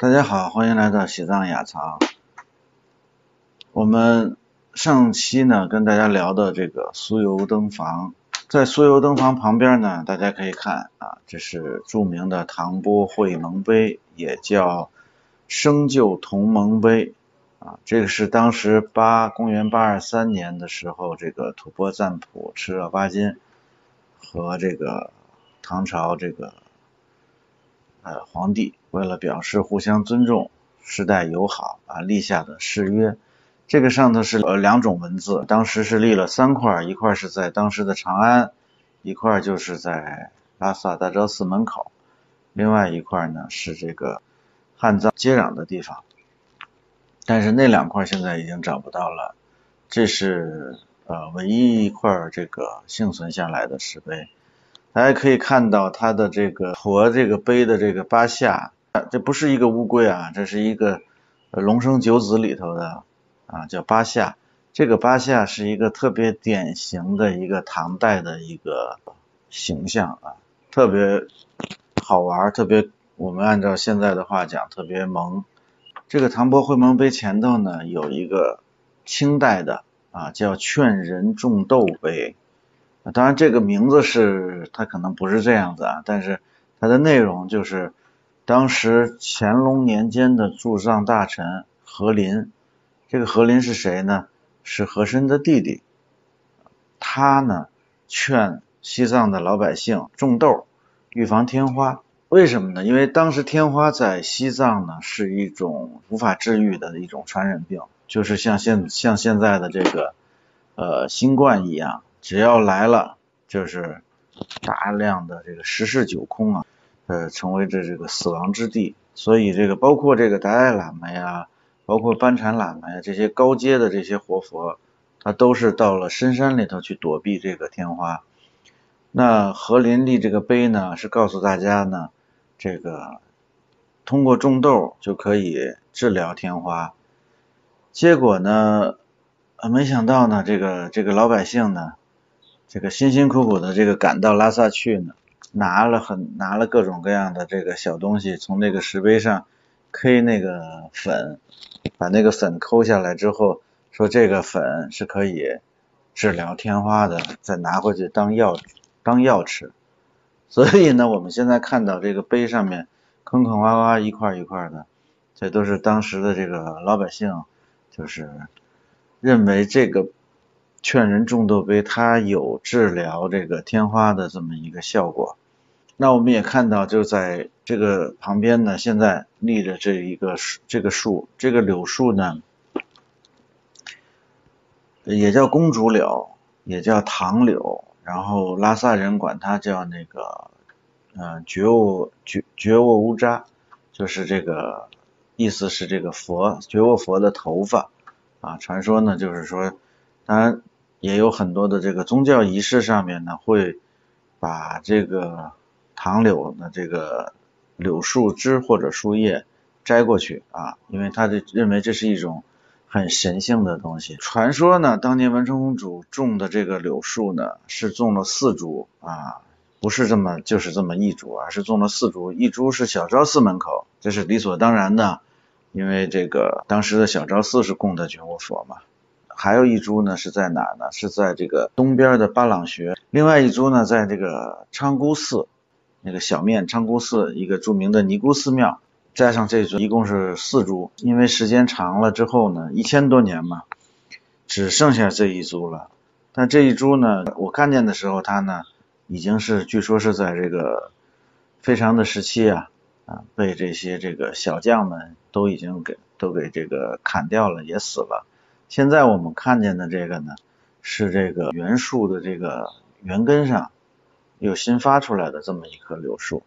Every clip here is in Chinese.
大家好，欢迎来到西藏雅藏。我们上期呢跟大家聊的这个酥油灯房，在酥油灯房旁边呢，大家可以看啊，这是著名的唐波会盟碑，也叫生旧同盟碑啊。这个是当时八公元八二三年的时候，这个吐蕃赞普赤热巴金和这个唐朝这个呃皇帝为了表示互相尊重、世代友好啊立下的誓约。这个上头是呃两种文字，当时是立了三块，一块是在当时的长安，一块就是在拉萨大昭寺门口，另外一块呢是这个汉藏接壤的地方。但是那两块现在已经找不到了，这是呃唯一一块这个幸存下来的石碑。大家可以看到它的这个驮这个碑的这个八下，这不是一个乌龟啊，这是一个龙生九子里头的。啊，叫八下，这个八下是一个特别典型的一个唐代的一个形象啊，特别好玩，特别我们按照现在的话讲，特别萌。这个唐伯会盟碑前头呢有一个清代的啊，叫劝人种豆碑，当然这个名字是它可能不是这样子啊，但是它的内容就是当时乾隆年间的驻藏大臣和林。这个和林是谁呢？是和珅的弟弟。他呢劝西藏的老百姓种豆，预防天花。为什么呢？因为当时天花在西藏呢是一种无法治愈的一种传染病，就是像现像现在的这个呃新冠一样，只要来了就是大量的这个十室九空啊，呃成为这这个死亡之地。所以这个包括这个达赖喇嘛呀。包括班禅喇嘛呀，这些高阶的这些活佛，他都是到了深山里头去躲避这个天花。那何林立这个碑呢，是告诉大家呢，这个通过种豆就可以治疗天花。结果呢，没想到呢，这个这个老百姓呢，这个辛辛苦苦的这个赶到拉萨去呢，拿了很拿了各种各样的这个小东西，从那个石碑上 K 那个粉。把那个粉抠下来之后，说这个粉是可以治疗天花的，再拿回去当药当药吃。所以呢，我们现在看到这个碑上面坑坑洼洼一块一块的，这都是当时的这个老百姓，就是认为这个劝人种豆碑它有治疗这个天花的这么一个效果。那我们也看到，就在这个旁边呢，现在立着这一个树，这个树，这个柳树呢，也叫公主柳，也叫唐柳，然后拉萨人管它叫那个，嗯，觉沃觉觉沃乌扎，就是这个意思是这个佛觉沃佛的头发啊。传说呢，就是说，当然也有很多的这个宗教仪式上面呢，会把这个。唐柳的这个柳树枝或者树叶摘过去啊，因为他的认为这是一种很神性的东西。传说呢，当年文成公主种的这个柳树呢，是种了四株啊，不是这么就是这么一株，而是种了四株，一株是小昭寺门口，这是理所当然的，因为这个当时的小昭寺是供的觉悟佛嘛。还有一株呢是在哪呢？是在这个东边的巴朗穴，另外一株呢在这个昌姑寺。那个小面昌姑寺一个著名的尼姑寺庙，加上这株一共是四株，因为时间长了之后呢，一千多年嘛，只剩下这一株了。但这一株呢，我看见的时候，它呢已经是据说是在这个非常的时期啊啊，被这些这个小将们都已经给都给这个砍掉了，也死了。现在我们看见的这个呢，是这个原树的这个原根上。有新发出来的这么一棵柳树，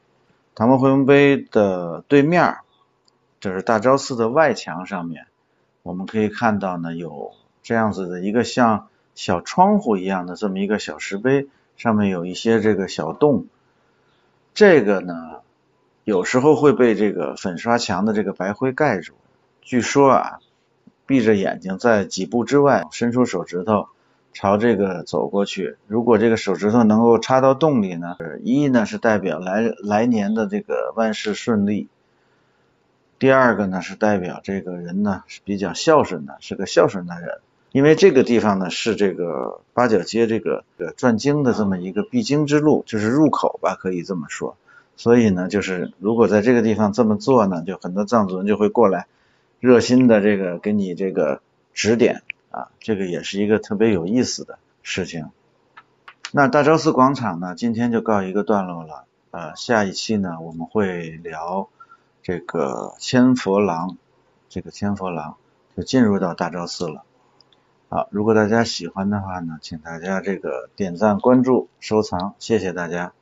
唐伯会盟碑的对面，就是大昭寺的外墙上面，我们可以看到呢，有这样子的一个像小窗户一样的这么一个小石碑，上面有一些这个小洞，这个呢，有时候会被这个粉刷墙的这个白灰盖住。据说啊，闭着眼睛在几步之外伸出手指头。朝这个走过去，如果这个手指头能够插到洞里呢，一呢是代表来来年的这个万事顺利，第二个呢是代表这个人呢是比较孝顺的，是个孝顺的人。因为这个地方呢是这个八角街这个呃转经的这么一个必经之路，就是入口吧，可以这么说。所以呢，就是如果在这个地方这么做呢，就很多藏族人就会过来，热心的这个给你这个指点啊，这个也是一个特别有意思的事情。那大昭寺广场呢，今天就告一个段落了。呃，下一期呢，我们会聊这个千佛廊，这个千佛廊就进入到大昭寺了。好，如果大家喜欢的话呢，请大家这个点赞、关注、收藏，谢谢大家。